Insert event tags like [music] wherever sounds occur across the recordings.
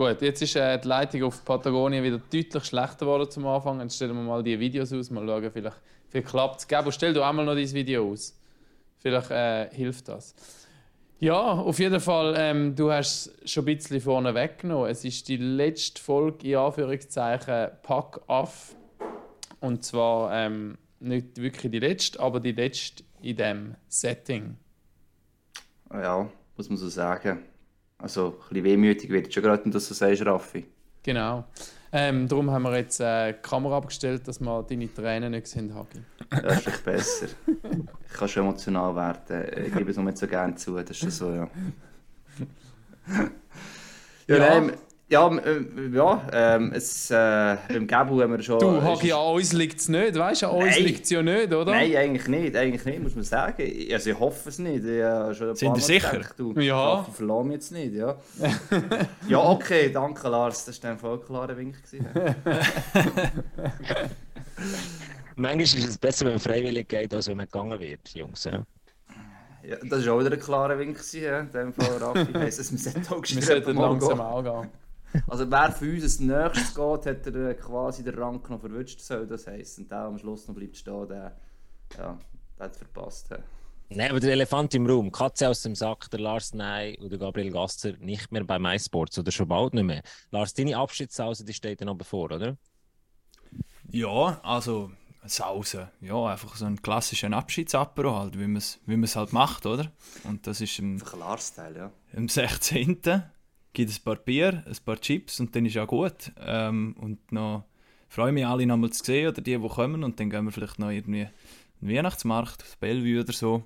Gut, jetzt ist äh, die Leitung auf Patagonien wieder deutlich schlechter geworden zum Anfang. Jetzt stellen wir mal die Videos aus, mal schauen, vielleicht, vielleicht klappt es. Gabo, stell du einmal noch dieses Video aus. Vielleicht äh, hilft das. Ja, auf jeden Fall, ähm, du hast es schon ein bisschen vorne weggenommen. Es ist die letzte Folge, in Anführungszeichen, Pack off. Und zwar ähm, nicht wirklich die letzte, aber die letzte in diesem Setting. Ja, muss man so sagen. Also ein bisschen wehmütig wird schon gerade, dass du sagst, Raffi. Genau. Ähm, darum haben wir jetzt äh, die Kamera abgestellt, dass wir deine Tränen nicht sehen, Hagi. Das ist vielleicht besser. Ich kann schon emotional werden. Ich gebe es nur nicht so gerne zu. Das ist so, ja. Ja, Ja. Nein, ja, äh, ja ähm, es, äh, beim Gabu haben wir schon... Du, es Hagi, an uns liegt es nicht, weißt du? An uns liegt es ja nicht, oder? Nein, eigentlich nicht, eigentlich nicht, muss man sagen. Also ich hoffe es nicht. Ich habe schon ein Sind ihr sicher? gedacht, Du, Ja. Raffi, verlass mich jetzt nicht, ja. [laughs] ja, okay, danke Lars, das war ein voll klarer Wink. [laughs] Manchmal ist es besser, wenn man freiwillig geht, als wenn man gegangen wird, Jungs. Ja. Ja, das war auch wieder ein klarer Wink, ja. in dem Fall Raffi. Heisst das, wir sollten auch Wir sollten mal langsam gehen. Also wer für uns als nächstes geht, hat er äh, quasi den Rang noch verwünscht, soll das heißen. Und der am Schluss noch bleibt stehen, der, ja, der hat es verpasst. Nein, aber der Elefant im Raum, Katze aus dem Sack, der Lars Ney und der Gabriel Gasser nicht mehr bei MySports oder schon bald nicht mehr. Lars, deine Abschiedspause, die steht ja noch bevor, oder? Ja, also Sausen. Ja, einfach so ein klassischer Abschiedsapero halt, wie man es wie man's halt macht, oder? Und das ist Einfach Lars-Teil, ja. am 16. gibt ein paar Bier, ein paar Chips und dann ist auch gut. Ähm, und noch freue mich alle noch mal zu sehen oder die, die kommen und dann gehen wir vielleicht noch irgendwie in den Weihnachtsmarkt, auf Bellevue oder so.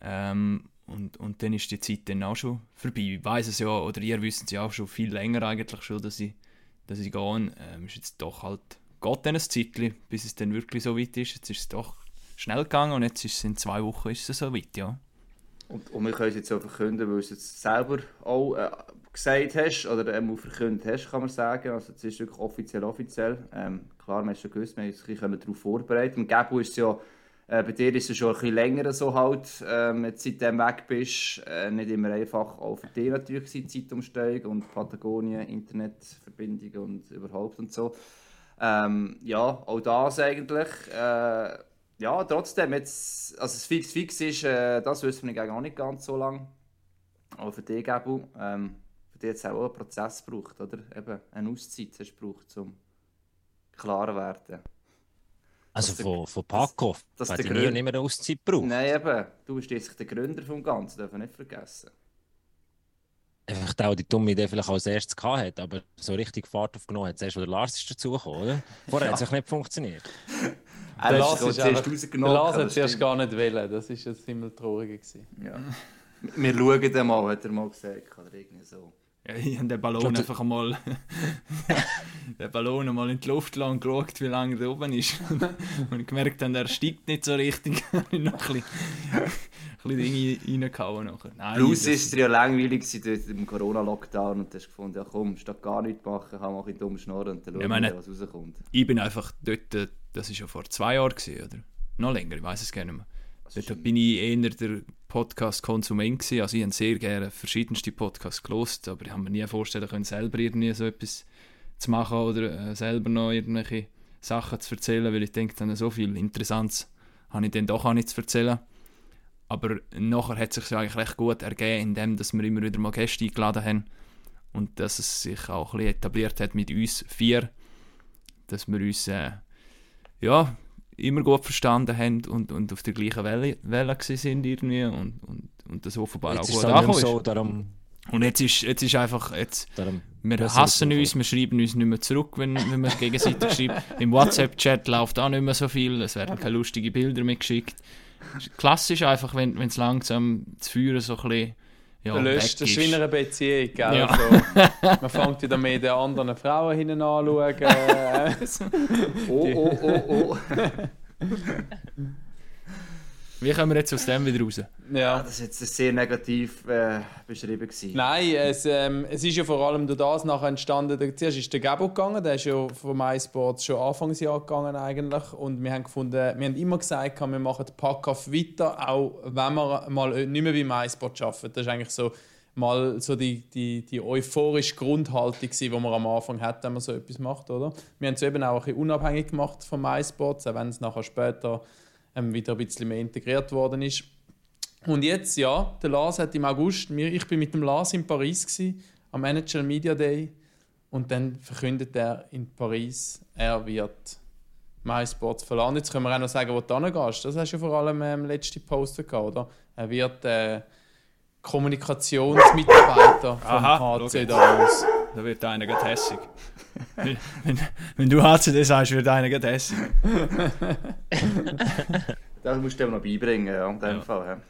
Ähm, und, und dann ist die Zeit dann auch schon vorbei. Ich weiß es ja, oder ihr wisst es ja auch schon viel länger eigentlich schon, dass ich, dass ich gehe. Ähm, ist jetzt doch halt, geht dann ein Zeitchen, bis es dann wirklich so weit ist. Jetzt ist es doch schnell gegangen und jetzt ist es in zwei Wochen ist es so weit, ja. Und, und wir können es jetzt auch verkünden, weil es jetzt selber auch äh, gesagt hast, oder ähm, auch verkündet hast, kann man sagen. Also es ist wirklich offiziell, offiziell. Ähm, klar, haben es schon gewusst, wir haben uns darauf vorbereitet. Im Gebu ist es ja, äh, bei dir ist es schon ein bisschen länger so halt, ähm, jetzt seitdem weg bist, äh, nicht immer einfach, auch für dich natürlich gewesen, Zeitumsteigung und Patagonien, Internetverbindung und überhaupt und so. Ähm, ja, auch das eigentlich. Äh, ja, trotzdem, jetzt, also es fix fix ist, äh, das wissen wir eigentlich auch nicht ganz so lange. Aber für dich, Gabu, ähm, für dich es auch einen Prozess gebraucht, oder? Eben eine Auszeit hast du gebraucht, um klar zu werden. Also Dass der- von, von Paco, dass weil der Grund- und immer eine Auszeit braucht. Nein, eben, du bist jetzt der Gründer vom Ganzen, dürfen wir nicht vergessen. Einfach der, der die dumme Idee vielleicht als erstes gehabt hat, aber so richtig Fahrt aufgenommen hat, zuerst, wo der Lars ist dazugekommen, oder? Vorher hat es nicht funktioniert. [laughs] Er Der ist Lars, ist einfach, der rausgenommen, Lars hat zuerst stimmt. gar nicht wählen. Das war ein himmeltraurig. gewesen. Ja. Wir schauen dann mal, hat er mal gesagt, oder irgendwie so. Ja, ich habe den Ballon einfach einmal [laughs] den Ballon einmal in die Luft und geschaut, wie lange er oben ist. [laughs] und ich gemerkt habe, er steigt nicht so richtig. [laughs] habe ich noch ein bisschen, ein bisschen Dinge reingehauen. Nein, Plus ist es ja langweilig dort im Corona-Lockdown und du hast gefunden, ja komm, statt gar nichts machen, kann man auch ein dumm schnurren und dann schauen meine- was rauskommt. ich bin einfach dort, äh, das war ja vor zwei Jahren, gewesen, oder? Noch länger, ich weiß es gar nicht mehr. Dort bin ich eher der Podcast-Konsument gewesen. Also ich habe sehr gerne verschiedenste Podcasts gelost, aber ich habe mir nie vorstellen können, selber irgendwie so etwas zu machen oder äh, selber noch irgendwelche Sachen zu erzählen, weil ich denke, dann so viel Interessantes habe ich dann doch auch nicht zu erzählen. Aber nachher hat es sich eigentlich recht gut ergeben, indem dass wir immer wieder mal Gäste eingeladen haben und dass es sich auch ein bisschen etabliert hat mit uns vier, dass wir uns äh, ja, immer gut verstanden haben und, und auf der gleichen Welle, Welle sind irgendwie und, und, und das offenbar Jetzt auch gut angekommen so, darum, Und jetzt ist, jetzt ist einfach, jetzt, darum wir hassen uns, wir schreiben uns nicht mehr zurück, wenn, wenn wir es gegenseitig [laughs] schreiben. Im WhatsApp-Chat läuft auch nicht mehr so viel, es werden keine lustigen Bilder mehr geschickt. Klassisch einfach, wenn es langsam das Feuer so ein bisschen ja, löscht, das ist wie in einer Beziehung, gell? Ja. Also, [laughs] man fängt wieder mit den anderen Frauen hinten anschauen. [laughs] äh, Oh, oh, oh, oh. [laughs] Wie kommen wir jetzt aus dem wieder raus? Ja, ja. das war jetzt sehr negativ äh, beschrieben. Gewesen. Nein, es, ähm, es ist ja vor allem durch das nachher entstanden. Der, zuerst ist der Gabo gegangen, der ist ja von MySports schon Anfangsjahr gegangen eigentlich. Und wir haben gefunden, wir haben immer gesagt, wir machen den Pack-Off weiter, auch wenn wir mal nicht mehr bei MySports arbeiten. Das ist eigentlich so mal so die, die, die euphorische Grundhaltung die man am Anfang hat, wenn man so etwas macht, oder? Wir haben es eben auch ein bisschen unabhängig gemacht von MySports, auch wenn es nachher später ähm, wieder ein bisschen mehr integriert worden ist. Und jetzt, ja, der Lars hat im August, ich bin mit dem Lars in Paris gewesen, am NHL Media Day und dann verkündet er in Paris, er wird MySports verlassen. Jetzt können wir auch noch sagen, wo du hingehst. Das hast du ja vor allem im ähm, letzten Post gehabt, oder? Er wird äh, Kommunikationsmitarbeiter vom HC da aus. Da wird einer gerade hässig. wenn, wenn, wenn du HCD sagst, wird einer gerade hässig. Das musst du dir noch beibringen, ja, in dem Ja. Fall. Ja.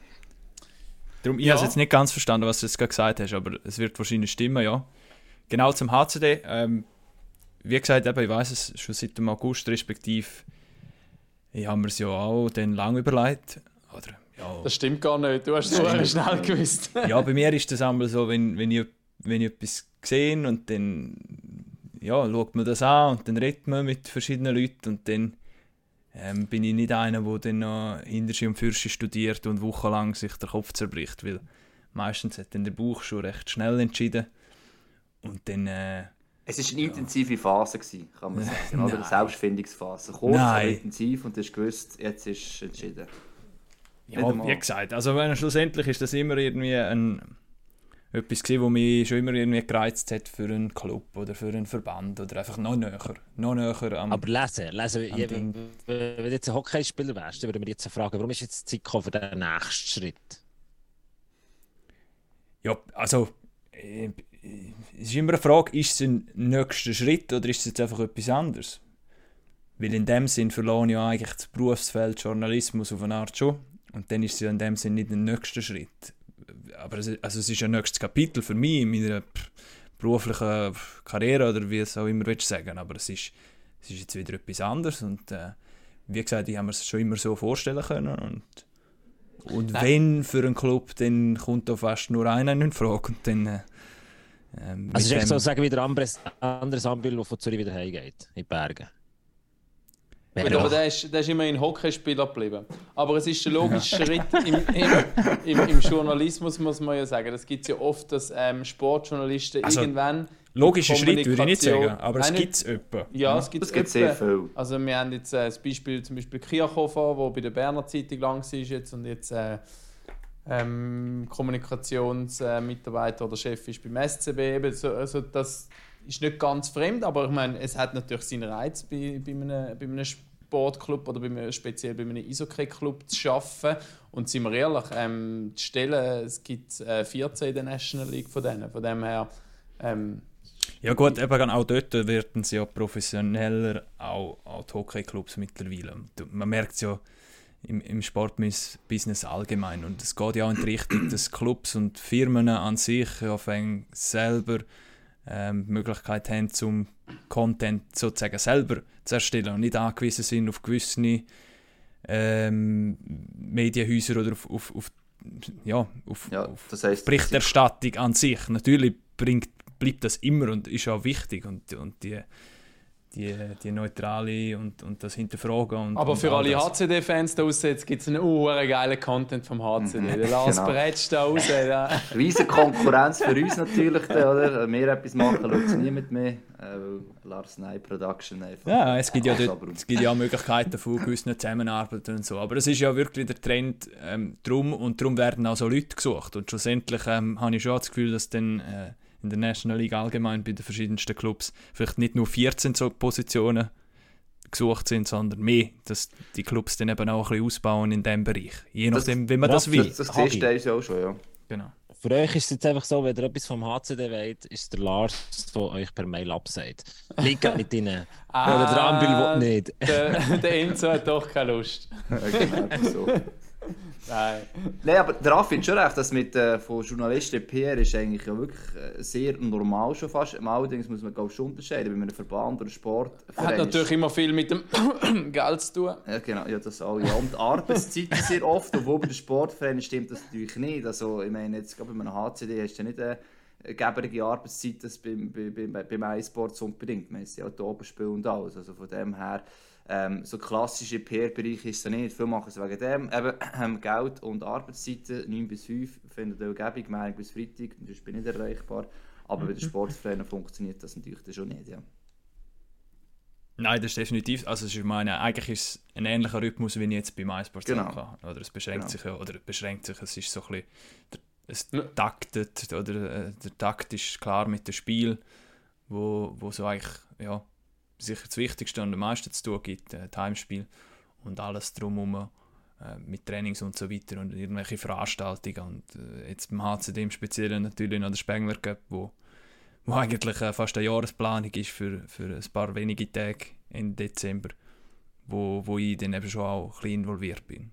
Darum, ich Ja. habe jetzt nicht ganz verstanden, was du jetzt gerade gesagt hast, aber es wird wahrscheinlich stimmen, ja. Genau zum HCD. Ähm, wie gesagt, eben, ich weiß es schon seit dem August, respektive ich habe mir es ja auch dann lange überlegt. Oder, ja, Das stimmt gar nicht, du hast es so schnell gewusst. ja, bei mir ist das einmal so, wenn, wenn, ich, wenn ich etwas sehe und dann ja, schaut man das an und dann redet man mit verschiedenen Leuten und dann ähm, bin ich nicht einer, der dann noch Hinterschi und Fürschi studiert und wochenlang sich der Kopf zerbricht, weil meistens hat dann der Bauch schon recht schnell entschieden und dann äh, Es war eine intensive Phase, gewesen, kann man sagen. Oder? Eine. Selbstfindungsphase. Kurz, aber intensiv und du hast gewusst, jetzt ist entschieden. Ja, wie gesagt, also wenn, schlussendlich ist das immer irgendwie ein, etwas gewesen, was mich schon immer irgendwie gereizt hat für einen Club oder für einen Verband oder einfach noch näher, noch näher am... Aber lesen, lesen, ja, wenn du jetzt ein Hockeyspieler wärst, dann würde man jetzt fragen, warum ist jetzt Zeit für den nächsten Schritt? ja, also äh, es ist immer eine Frage, ist es ein nächster Schritt oder ist es jetzt einfach etwas anderes? Weil in dem Sinn verloren ja eigentlich das Berufsfeld Journalismus auf eine Art schon und dann ist es ja in dem Sinn nicht ein nächster Schritt. Aber es, also es ist ein nächstes Kapitel für mich in meiner beruflichen Karriere oder wie es auch immer willst sagen, aber es ist, es ist jetzt wieder etwas anderes und äh, wie gesagt, ich habe mir es schon immer so vorstellen können und und wenn für einen Club, dann kommt da fast nur einer in Frage und dann äh, mit Also es ist echt so, sagen wieder anderes, anderes Anbild, das von Zürich wieder heimgeht, in die Berge. Gut, aber doch- der ist, der ist immerhin Hockeyspieler geblieben. Aber es ist der logische [laughs] Schritt im, im, im, im Journalismus, muss man ja sagen. Das gibt es ja oft, dass ähm, Sportjournalisten Also, irgendwann. Logischer Schritt würde ich nicht sagen, aber es gibt es etwa. Ja, es gibt Es sehr viel. Also wir haben jetzt äh, das Beispiel zum Beispiel Kirchhofer, der bei der Berner Zeitung lang war jetzt und jetzt äh, ähm, Kommunikationsmitarbeiter oder Chef ist beim SCB. Eben so, also das ist nicht ganz fremd, aber ich meine, es hat natürlich seinen Reiz bei, bei, einem, bei einem Sportclub oder bei einem, speziell bei einem Eishockey-Club zu arbeiten. Und sind wir ehrlich, ähm, die Stellen, es gibt äh, 14 in der National League von denen. Von dem her, ähm, Ja gut, eben auch dort werden sie ja professioneller, auch, auch die Hockeyclubs mittlerweile. Man merkt es ja im, im Sportbusiness allgemein und es geht ja auch in die Richtung, dass Clubs und Firmen an sich ein selber ähm, die Möglichkeit haben, zum Content sozusagen selber zu erstellen und nicht angewiesen sind auf gewisse ähm, Medienhäuser oder auf, auf, auf, ja, auf, Ja, auf das heisst, Berichterstattung an sich. Natürlich bringt, bleibt das immer und ist auch wichtig und, und die, die, die neutrale und, und das Hinterfragen. Und, Aber und für all alle. HCD-Fans da draussen gibt es einen uh, geilen Content vom HCD. Mhm, Der Lars genau. Bretsch da raus. Der, [laughs] Riesen Konkurrenz für uns natürlich, oder? Wenn wir etwas machen, schaut es niemand mehr. Äh, Lars Nye Production einfach. Ja, es gibt ja, dort, es gibt ja auch Möglichkeiten von gewissen Zusammenarbeiten und so. Aber es ist ja wirklich der Trend ähm, drum und darum werden auch so Leute gesucht. Und schlussendlich ähm, habe ich schon das Gefühl, dass dann äh, in der National League allgemein bei den verschiedensten Clubs vielleicht nicht nur 14 so Positionen gesucht sind, sondern mehr, dass die Clubs dann eben auch ein bisschen ausbauen in diesem Bereich. Je Das- nachdem, wie man das, das- will. Das, das Hagi. siehst du teilweise auch schon, ja. Genau. Für euch ist es jetzt einfach so, wenn ihr etwas vom HCD wollt, ist der Lars, der euch per Mail absagt. Liegt nicht drin. [laughs] Ah, Oder der Anbild will nicht. der, der Enzo hat doch keine Lust. [laughs] Ja, genau, so. [laughs] Nein. Nein, aber der Raffi hat schon recht, dass mit äh, von Journalisten PR ist eigentlich ja wirklich äh, sehr normal schon fast. Allerdings muss man glaube schon unterscheiden, wenn man einen Verband oder Sport Hat natürlich immer viel mit dem [coughs] Geld zu tun. Ja, genau, ja, das auch. Ja. Und die Arbeitszeiten sehr oft, obwohl bei den Sportvereinen stimmt das natürlich nicht. Also, ich meine, jetzt gerade bei einem HCD hast du ja nicht eine geberige Arbeitszeit, das beim, bei, bei, beim iSports unbedingt. Man ist ja auch die Oberspiel und alles. Also von dem her Ähm, so klassische PR-Bereich ist es nicht. Viele machen es wegen dem. Eben, ähm, Geld und Arbeitszeiten, 9 bis 5, findet ihr Gebung, Montag bis Freitag, sonst bin ich nicht erreichbar. Aber bei den Sportvereinen funktioniert das natürlich schon nicht. Ja. Nein, das ist definitiv. Also ich meine, eigentlich ist es ein ähnlicher Rhythmus, wie ich jetzt bei MySports Genau. hatte. Oder es beschränkt Genau. sich ja, oder beschränkt sich, es ist so ein bisschen, es taktet, oder äh, der Takt ist klar mit dem Spiel, wo, wo so eigentlich, ja, sicher das Wichtigste und am meisten zu tun gibt, äh, Heimspiel und alles drumherum äh, mit Trainings und so weiter und irgendwelche Veranstaltungen und äh, jetzt beim HCD im Speziellen natürlich noch der Spengler Cup, wo wo eigentlich äh, fast eine Jahresplanung ist für, für ein paar wenige Tage im Dezember, wo, wo ich dann eben schon auch ein bisschen involviert bin.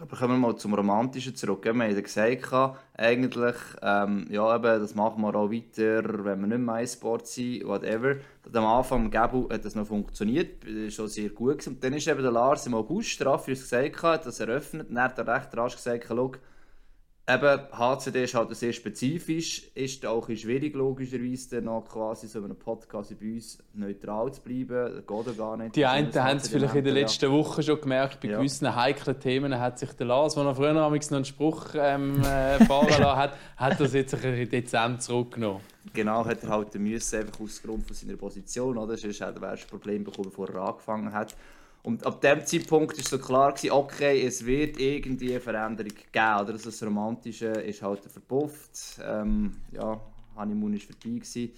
Aber kommen wir mal zum Romantischen zurück. Wir haben gesagt, eigentlich, ähm, ja, eben, das machen wir auch weiter, wenn wir nicht mehr iSport sind, whatever. Am Anfang Gabu hat das noch funktioniert, das war schon sehr gut. Und dann ist eben der Lars im August, hat es gesagt, hat das eröffnet, und er hat recht rasch gesagt, schau, eben, HCD ist halt sehr spezifisch, ist auch schwierig, logischerweise, noch quasi so in einem Podcast bei uns neutral zu bleiben. Das geht ja gar nicht. Die einen Das haben es vielleicht in den ja. letzten Wochen schon gemerkt, bei Ja. gewissen heiklen Themen hat sich der Lars, der früher noch einen Spruch ähm, äh, fahren lassen hat, hat das jetzt ein bisschen dezent zurückgenommen. Genau, hat er halt müssen, einfach aus Grund von seiner Position, oder? Sonst hätte er ein Problem bekommen, bevor er angefangen hat. Und ab dem Zeitpunkt war so klar, gewesen, okay, es wird irgendwie eine Veränderung geben, oder? Also das Romantische ist halt verpufft. Ähm, ja, Honeymoon war vorbei. Gewesen.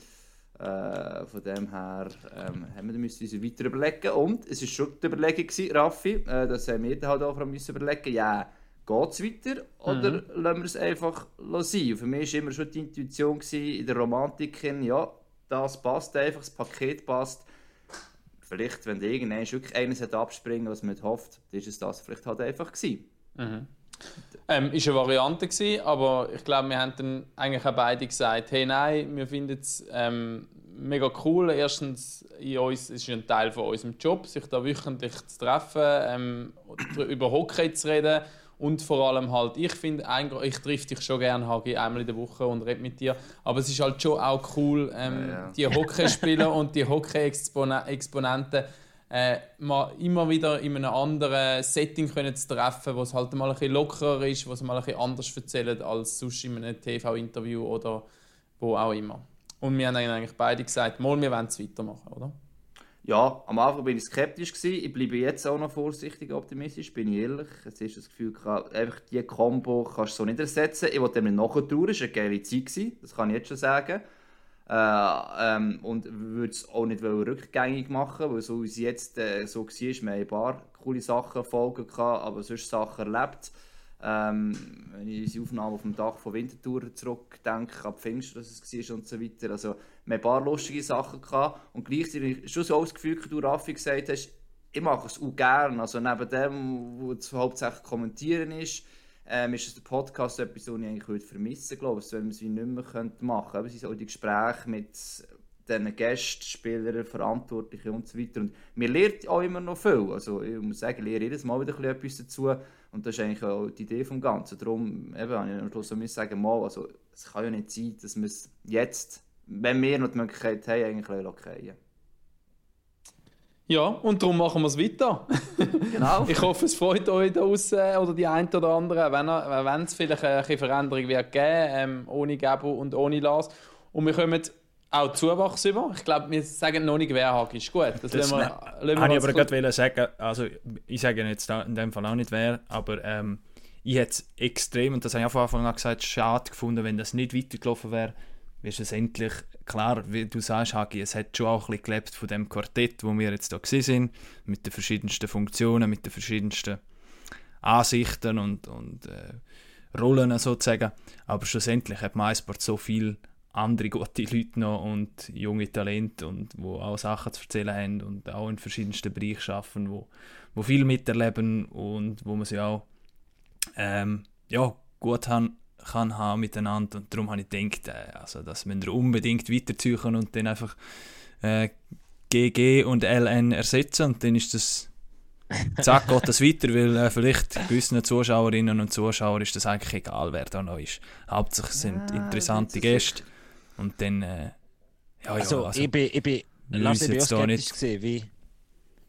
Äh, von dem her ähm, haben wir uns weiter überlegen. Und es war schon die Überlegung, gewesen, Raffi, äh, das haben wir halt auch müssen überlegen, ja, geht es weiter oder lassen wir es einfach sein? Und für mich war immer schon die Intuition gewesen, in der Romantik, ja, das passt einfach, das Paket passt. Vielleicht, wenn irgendwann wirklich eines hat abspringen, was man hofft, dann ist es das vielleicht halt einfach gewesen. Ähm, ist eine Variante gewesen, aber ich glaube, wir haben dann eigentlich auch beide gesagt, hey nein, wir finden es ähm, mega cool. Erstens, in uns, es ist ein Teil von unserem Job, sich da wöchentlich zu treffen, ähm, über Hockey zu reden und vor allem halt, ich finde, ich treffe dich schon gerne, Hagi, einmal in der Woche und rede mit dir, aber es ist halt schon auch cool, ähm, Ja, ja. die Hockeyspieler und die Hockey-Exponenten äh, mal immer wieder in einem anderen Setting können zu treffen, wo es halt mal ein bisschen lockerer ist, wo es mal ein bisschen anders erzählen als sonst in einem TV-Interview oder wo auch immer. Und wir haben eigentlich beide gesagt, mal, wir wollen es weitermachen, oder? Ja, am Anfang bin ich skeptisch gewesen. Ich bleibe jetzt auch noch vorsichtig optimistisch, bin ich ehrlich. Es ist das Gefühl, einfach die Combo kannst du so nicht ersetzen. Ich wollte dem nachher tun, es war eine geile Zeit, gewesen, das kann ich jetzt schon sagen. Äh, ähm, und würde es auch nicht rückgängig machen, weil so wie es jetzt äh, so war, wir haben ein paar coole Sachen Folgen gehabt, aber sonst Sachen erlebt. Ähm, wenn ich unsere Aufnahme auf dem Dach von Winterthur zurückdenke, ab Pfingsten, dass es war und so weiter. Also, wir ein paar lustige Sachen gehabt und gleichzeitig schon so das Gefühl, wie du Raffi gesagt hast, ich mache es auch gerne. Also neben dem, was hauptsächlich kommentieren ist, ähm, ist es der Podcast etwas, was ich eigentlich würde vermissen glaube ich, wenn man es nicht mehr machen könnte. Es sind auch die Gespräche mit diesen Gästen, Spielern, Verantwortlichen und so weiter. Und mir lernt auch immer noch viel. Also ich muss sagen, ich lerne jedes Mal wieder etwas dazu. Und das ist eigentlich auch die Idee vom Ganzen. Darum eben, habe ich am Schluss sagen, mal, also, es kann ja nicht sein, dass wir es jetzt, wenn wir noch die Möglichkeit haben, eigentlich lassen. Ja, und darum machen wir es weiter. [laughs] Genau. Ich hoffe, es freut euch da draussen oder die einen oder anderen, wenn, es vielleicht eine Veränderung wird geben, ähm, ohne Gabo und ohne Lars. Und wir kommen auch Zuwachs über. Ich glaube, wir sagen noch nicht, wer Hagi ist. Gut, das, Das wir, ne- Habe ich aber gerade sagen, also ich sage jetzt in dem Fall auch nicht wer, aber ähm, ich hätte es extrem, und das habe ich auch von Anfang an gesagt, schade gefunden, wenn das nicht weitergelaufen wäre, wäre es endlich klar, wie du sagst, Hagi, es hat schon auch ein bisschen gelebt von dem Quartett, wo wir jetzt da gewesen sind, mit den verschiedensten Funktionen, mit den verschiedensten Ansichten und, und äh, Rollen sozusagen, aber schlussendlich hat MySport so viel andere gute Leute noch und junge Talente und wo auch Sachen zu erzählen haben und auch in verschiedensten Bereichen arbeiten, wo, wo viel miterleben und wo man sie auch ähm, ja, gut haben, kann haben miteinander und darum habe ich gedacht, äh, also, dass wir unbedingt weiterziehen und dann einfach äh, GG und LN ersetzen und dann ist das zack, geht das weiter, weil äh, vielleicht gewissen Zuschauerinnen und Zuschauern ist das eigentlich egal, wer da noch ist. Hauptsächlich sind Ja, interessante das ist- Gäste und dann, äh, ja, ja, Also, also, ich bin, ich bin, Lars, ich bin skeptisch nicht- gewesen, wie,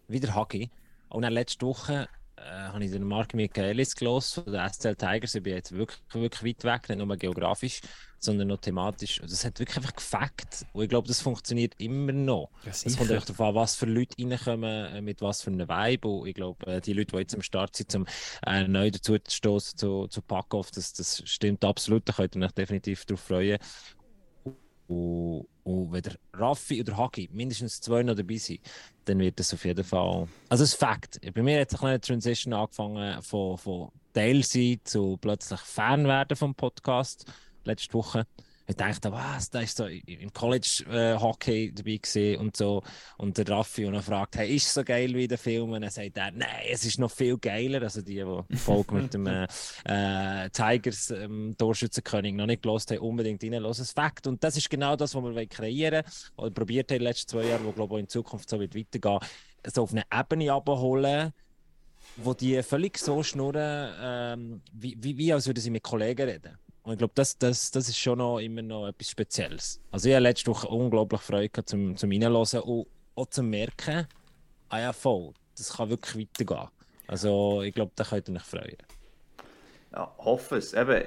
wieder Hagi. Und dann letzte Woche äh, habe ich den Mark Michaelis gelesen von den SCL Tigers. Ich bin jetzt wirklich, wirklich weit weg, nicht nur geografisch, sondern noch thematisch. Und das hat wirklich einfach gefackt. Und ich glaube, das funktioniert immer noch. Ja, Es kommt echt darauf an, was für Leute reinkommen, äh, mit was für einem Vibe. Und ich glaube, äh, die Leute, die jetzt am Start sind, zum äh, neu dazu zu stoßen zu, zu Packoff, das, das stimmt absolut. Da könnt ihr euch definitiv darauf freuen. Und, und wenn der Raffi oder Hagi mindestens zwei noch dabei sind, dann wird das auf jeden Fall. Also, es ist Fakt. Bei mir hat es eine Transition angefangen von, von Teil sein zu plötzlich Fan werden vom Podcast letzte Woche. Ich dachte, was, da ist so im College äh, Hockey dabei und so. Und der Raffi und er fragt, hey, ist es so geil wie der Film? Und dann sagt er, nein, es ist noch viel geiler. Also die, die Folge mit dem äh, äh, Tigers ähm, Torschützenkönig noch nicht gelost haben, unbedingt reinhören. Das Fakt. Und das ist genau das, was wir kreieren. Oder probiert haben in den letzten zwei Jahren, wo glaube ich in Zukunft so wird weitergehen, so auf eine Ebene abholen, wo die völlig so schnurren, ähm, wie, wie, wie als würden sie mit Kollegen reden. Und ich glaube, das, das, das ist schon noch immer noch etwas Spezielles. Also ich hatte letzte Woche unglaublich Freude zum, zum Reinhören und auch zum Merken, ah ja voll, das kann wirklich weitergehen. Also ich glaube, da könnt ihr euch freuen. Ja, hoffe es. Eben,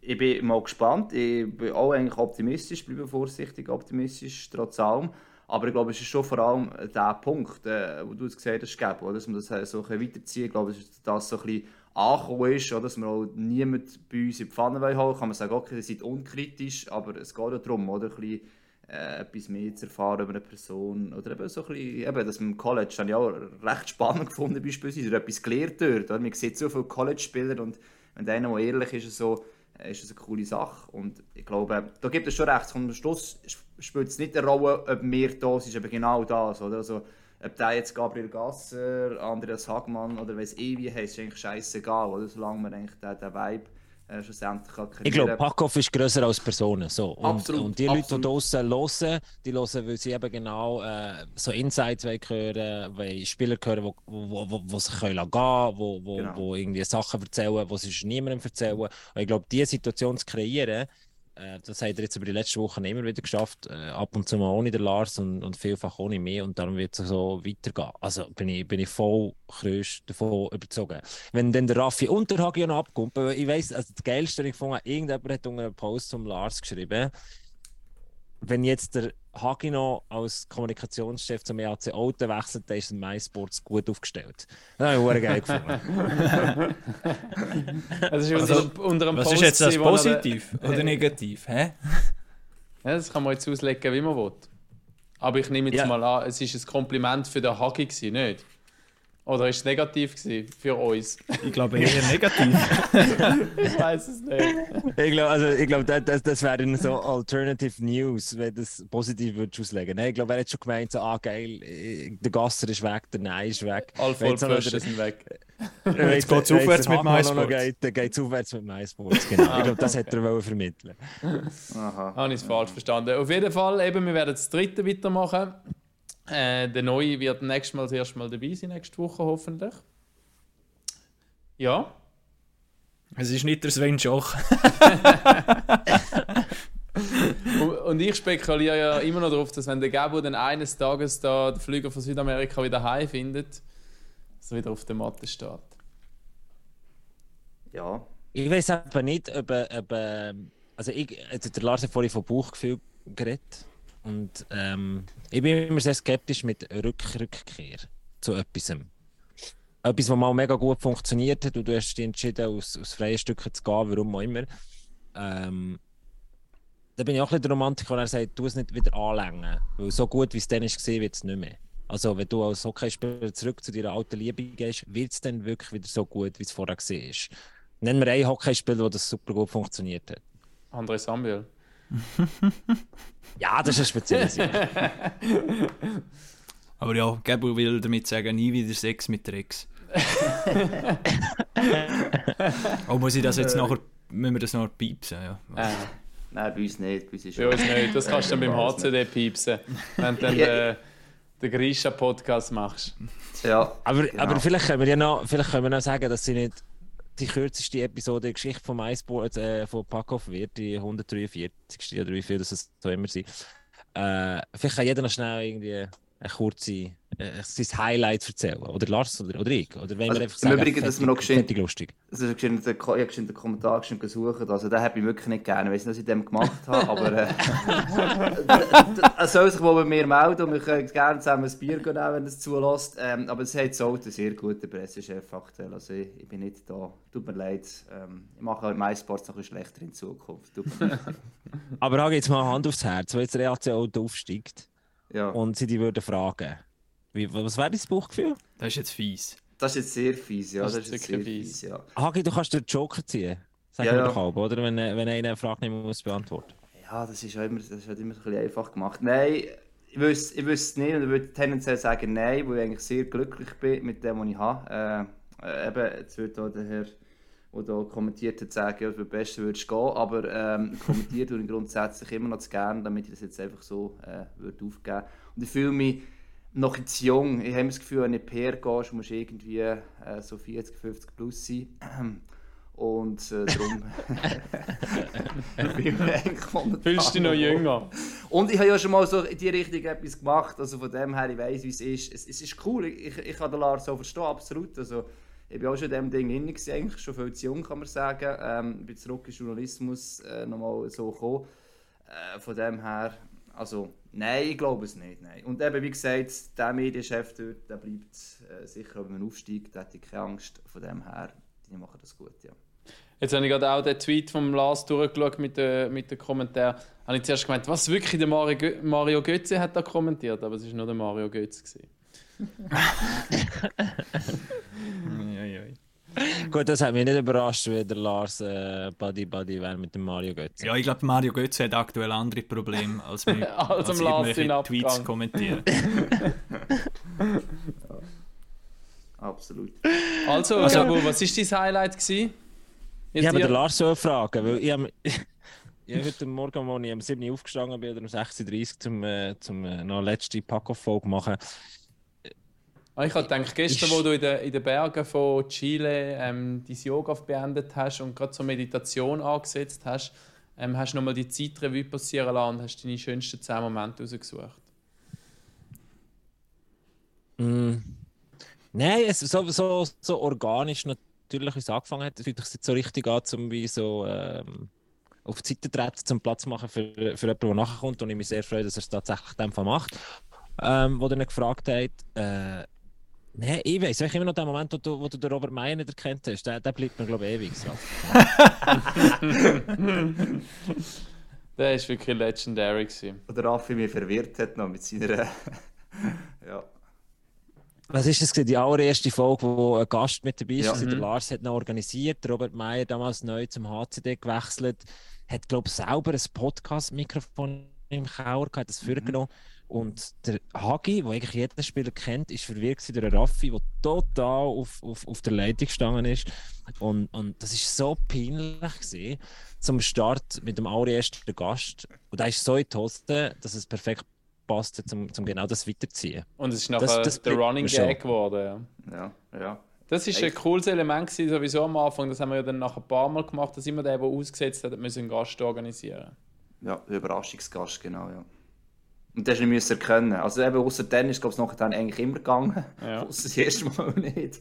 ich- bin mal gespannt. Ich bin auch eigentlich optimistisch, bleibe vorsichtig optimistisch, trotz allem. Aber ich glaube, es ist schon vor allem der Punkt, äh, wo du es gesagt hast, Gabo, dass man das so weiterziehen Ich glaube, es ist, dass so ein bisschen angekommen ist, oder? dass wir auch niemand bei uns in die Pfanne wollen holen. Kann man sagen, okay, ihr seid unkritisch, aber es geht ja darum, oder? Ein bisschen, äh, etwas mehr zu erfahren über eine Person. Oder eben so ein bisschen, eben, dass man im College, habe ich auch recht spannend gefunden beispielsweise, oder etwas gelernt dort. Oder? Man sieht so viele College-Spieler und wenn einer, der ehrlich ist, ist so, äh, ist das eine coole Sache. Und ich glaube, da gibt es schon recht. Am Schluss spielt es nicht eine Rolle, ob mehr da ist, aber genau das. Oder? Also, ob der jetzt Gabriel Gasser, Andreas Hagmann oder weiss ich wie heißt, ist eigentlich scheißegal, oder? Solange man eigentlich den, den Vibe äh, schlussendlich kann Ich glaube, Packoff ist grösser als Personen. So. Und, Absolut, und die Leute, die absolut. draußen hören, die hören, weil sie eben genau äh, so Insights wollen hören, weil Spieler hören, wo, wo, wo, wo sich können lassen gehen wo, wo, Genau. wo irgendwie Sachen erzählen, die sie niemandem erzählen. Und ich glaube, diese Situation zu kreieren, äh, das hat er jetzt über die letzten Wochen immer wieder geschafft. Äh, ab und zu mal ohne den Lars und, und vielfach ohne mich. Und darum wird es so weitergehen. Also bin ich, bin ich voll kröst davon überzogen. Wenn dann der Raffi und der Hagi noch abkommt, ich weiss, also das Geilste, ich gefunden irgendjemand hat unter einem Post zum Lars geschrieben, wenn jetzt der Hagi noch als Kommunikationschef zum EAC Auto wechselt, dann ist der MySports gut aufgestellt. Das habe ich geil gefunden. [laughs] Das ist Also, unter, unter einem Was Post ist jetzt das positiv oder negativ? Hä? Ja, das kann man jetzt auslegen, wie man will. Aber ich nehme jetzt Ja. mal an, es war ein Kompliment für den Hagi, nicht? Oder ist es negativ für uns? Ich glaube eher negativ. [laughs] Ich weiß es nicht. ich glaube, also, ich glaub, das, das, das wäre dann so Alternative News, wenn das positiv würdest auslegen. Nein, ich glaube, er hat schon gemeint, so, ah geil, äh, der Gasser ist weg, der Nein ist weg. Der- Vollpfosten sind weg. Jetzt geht's aufwärts mit MySports. Geht, dann geht es aufwärts mit MySports, genau. Ich glaube, das hätte er wollen vermitteln. Aha. Habe ich es falsch verstanden. Auf jeden Fall, eben, wir werden das dritte weitermachen. Äh, der Neue wird nächstes Mal das erste Mal dabei sein, nächste Woche hoffentlich. Ja. Es ist nicht der Sven Schoch. [laughs] Und, ich spekuliere ja immer noch darauf, dass wenn der Gabo dann eines Tages da den Flüger von Südamerika wieder heim findet, dass er wieder auf der Matte steht. Ja. Ich weiß aber nicht, ob, ob ähm, also ich, also der Lars hat vorhin von Bauchgefühl geredet und ähm, ich bin immer sehr skeptisch mit Rück Rückkehr zu etwas. Etwas, was mal mega gut funktioniert hat und du hast dich entschieden, aus, aus freien Stücken zu gehen, warum auch immer. Ähm, da bin ich auch ein bisschen der Romantiker, und er sagt, du es nicht wieder anlängen, weil so gut wie es dann ist, wird es nicht mehr. Also wenn du als Hockeyspieler zurück zu deiner alten Liebe gehst, wird es dann wirklich wieder so gut, wie es vorher war. Nennen wir einen Hockeyspieler, wo das super gut funktioniert hat. André Sambiel. [laughs] Ja, das ist ein spezielles [laughs] Jahr. Aber ja, Gabo will damit sagen, nie wieder Sex mit der Ex. [laughs] oh, muss ich das jetzt nachher, müssen wir das nachher piepsen? Ja. Äh, Nein, bei uns nicht. Bei uns ist bei uns nicht. Das kannst du dann beim HCD piepsen, wenn du dann den, den Grisha-Podcast machst. Ja, Aber, Genau. aber vielleicht, können wir ja noch, vielleicht können wir noch sagen, dass sie nicht die kürzeste Episode der Geschichte von MySport äh, von Packoff wird, die 143. oder wie viel das so immer sein. Äh, vielleicht kann jeder noch schnell irgendwie eine kurze, äh, sein Highlight erzählen. Oder Lars oder, oder ich. Oder wenn Also, wir einfach im sagen, Übrigen, dass wir noch fertig lustig. Das ist geschehen, der, ich habe den Kommentar geschehen gesucht, also den habe ich wirklich nicht gerne. Ich weiß nicht, was ich dem gemacht habe, [laughs] aber äh, [laughs] er soll sich wohl bei mir melden und wir können gerne zusammen ein Bier gehen, wenn er es zulässt. Ähm, aber es hat so einen sehr guten Pressechef aktuell, also ich, ich bin nicht da. Tut mir leid, ähm, ich mache halt MySports noch ein schlechter in Zukunft. [laughs] Aber da jetzt mal Hand aufs Herz, wenn jetzt der EAC Auto aufsteigt Ja, und sie die würden fragen, wie, was wäre dein Bauchgefühl? Das ist jetzt fies. das ist jetzt sehr fies, ja, Das das, ist jetzt sehr fies. fies, ja. Hagi, du kannst den Joker ziehen. Sag Ja, mir ja. doch halb, oder? Wenn, wenn einer eine Frage nicht muss beantworten Ja, das ist ja immer, das ist halt immer ein bisschen einfach gemacht. Nein, ich wüsste, ich wüsste es nicht und ich würde tendenziell sagen nein, weil ich eigentlich sehr glücklich bin mit dem, was ich habe. Äh, äh, eben, jetzt wird auch der Herr, der da kommentiert hat, sagen, ja, für das Beste würdest du gehen, aber ähm, [laughs] kommentiert und grundsätzlich immer noch zu gern, damit ich das jetzt einfach so äh, würde aufgeben Und ich fühle mich noch jetzt jung. Ich habe das Gefühl, wenn du in PR gehst, musst du irgendwie äh, so 40, 50 plus sein. Und äh, darum [laughs] [laughs] bin ich Fühlst du dich noch jünger? und ich habe ja schon mal so in die Richtung etwas gemacht, also von dem her, ich weiß, wie es ist. Es, es ist cool, ich, ich kann den Lars so verstehen, absolut. Also, ich bin auch schon in diesem Ding drin, gewesen, eigentlich schon viel zu jung, kann man sagen. Ähm, ich bin zurück in den Journalismus äh, nochmal so gekommen. Äh, von dem her, also, nein, ich glaube es nicht. Nein. Und eben, wie gesagt, der Medienchef dort, der bleibt äh, sicher, wenn man aufsteigt, da hätte ich keine Angst. Von dem her, die machen das gut, ja. Jetzt habe ich gerade auch den Tweet vom Lars durchgeschaut mit den mit den Kommentaren. Habe ich zuerst gemeint, was wirklich der Mario, Gö Mario Götze hat da kommentiert, aber es war nur der Mario Götze. [laughs] [laughs] Gut, das hat mich nicht überrascht, wie der Lars äh, Buddy Buddy wäre mit dem Mario Götze. Ja, ich glaube, Mario Götze hat aktuell andere Probleme, als, mit, [laughs] Als als irgendwelche. Tweets kommentieren. [laughs] Absolut. Also, Also- Gabo, was war dein Highlight? Gewesen? Ich Jetzt habe ihr- den Lars so fragen, weil ich habe [laughs] ich habe heute Morgen, als ich um 7 Uhr aufgestanden bin, oder um 6.30 Uhr, zum, äh, zum äh, noch letzte Pack-Off-Folge machen. Ah, ich habe gedacht, gestern, wo du in den, in den Bergen von Chile ähm, dein Yoga beendet hast und gerade zur Meditation angesetzt hast, ähm, hast du nochmal die Zeitrevue passieren lassen und hast deine schönsten 10 Momente rausgesucht. Mm. Nein, es so, so, so organisch natürlich, wie es angefangen hat, fühlt sich jetzt so richtig an, um wie so ähm, auf die Seite treten, zum Platz machen für, für jemanden, der nachkommt. Und ich mich sehr freue, dass er es tatsächlich in dem Fall macht. Ähm, wo ihn gefragt hat, äh, Nein, ich weiß, ich immer noch den Moment, wo du, wo du den Robert Meyer nicht erkannt hast, der, der bleibt mir, glaube ich, ewig. So. [laughs] Der war wirklich legendary. Gewesen. Oder Raffi mich verwirrt hat noch mit seiner. [laughs] ja. Was ist das? Die allererste Folge, wo ein Gast mit dabei ist, Ja. also der Mhm. Lars hat noch organisiert. Der Robert Meyer damals neu zum HCD gewechselt, hat glaube ich selber ein Podcast-Mikrofon im Keller gehabt, das vorgenommen. Und der Hagi, der eigentlich jeden Spieler kennt, ist verwirrt durch den Raffi, der total auf, auf, auf der Leitung gestanden ist. Und, und das ist so peinlich gewesen, zum Start mit dem allerersten Gast. Und der ist so in die Hose, dass es perfekt passt, um, um genau das weiterzuziehen. Und es ist nachher das der bleibt Running. Gag geworden. Ja. Ja, ja. Das ist ein cooles Element gewesen, sowieso am Anfang. Das haben wir ja dann nach ein paar Mal gemacht, dass immer der, der ausgesetzt hat, müssen einen Gast organisieren. Ja, der Überraschungsgast, genau, ja. Und das musst du erkennen. Also eben, außer dann ist es nachher dann eigentlich immer gegangen. Ja. [laughs] Ausser das erste Mal [laughs] nicht.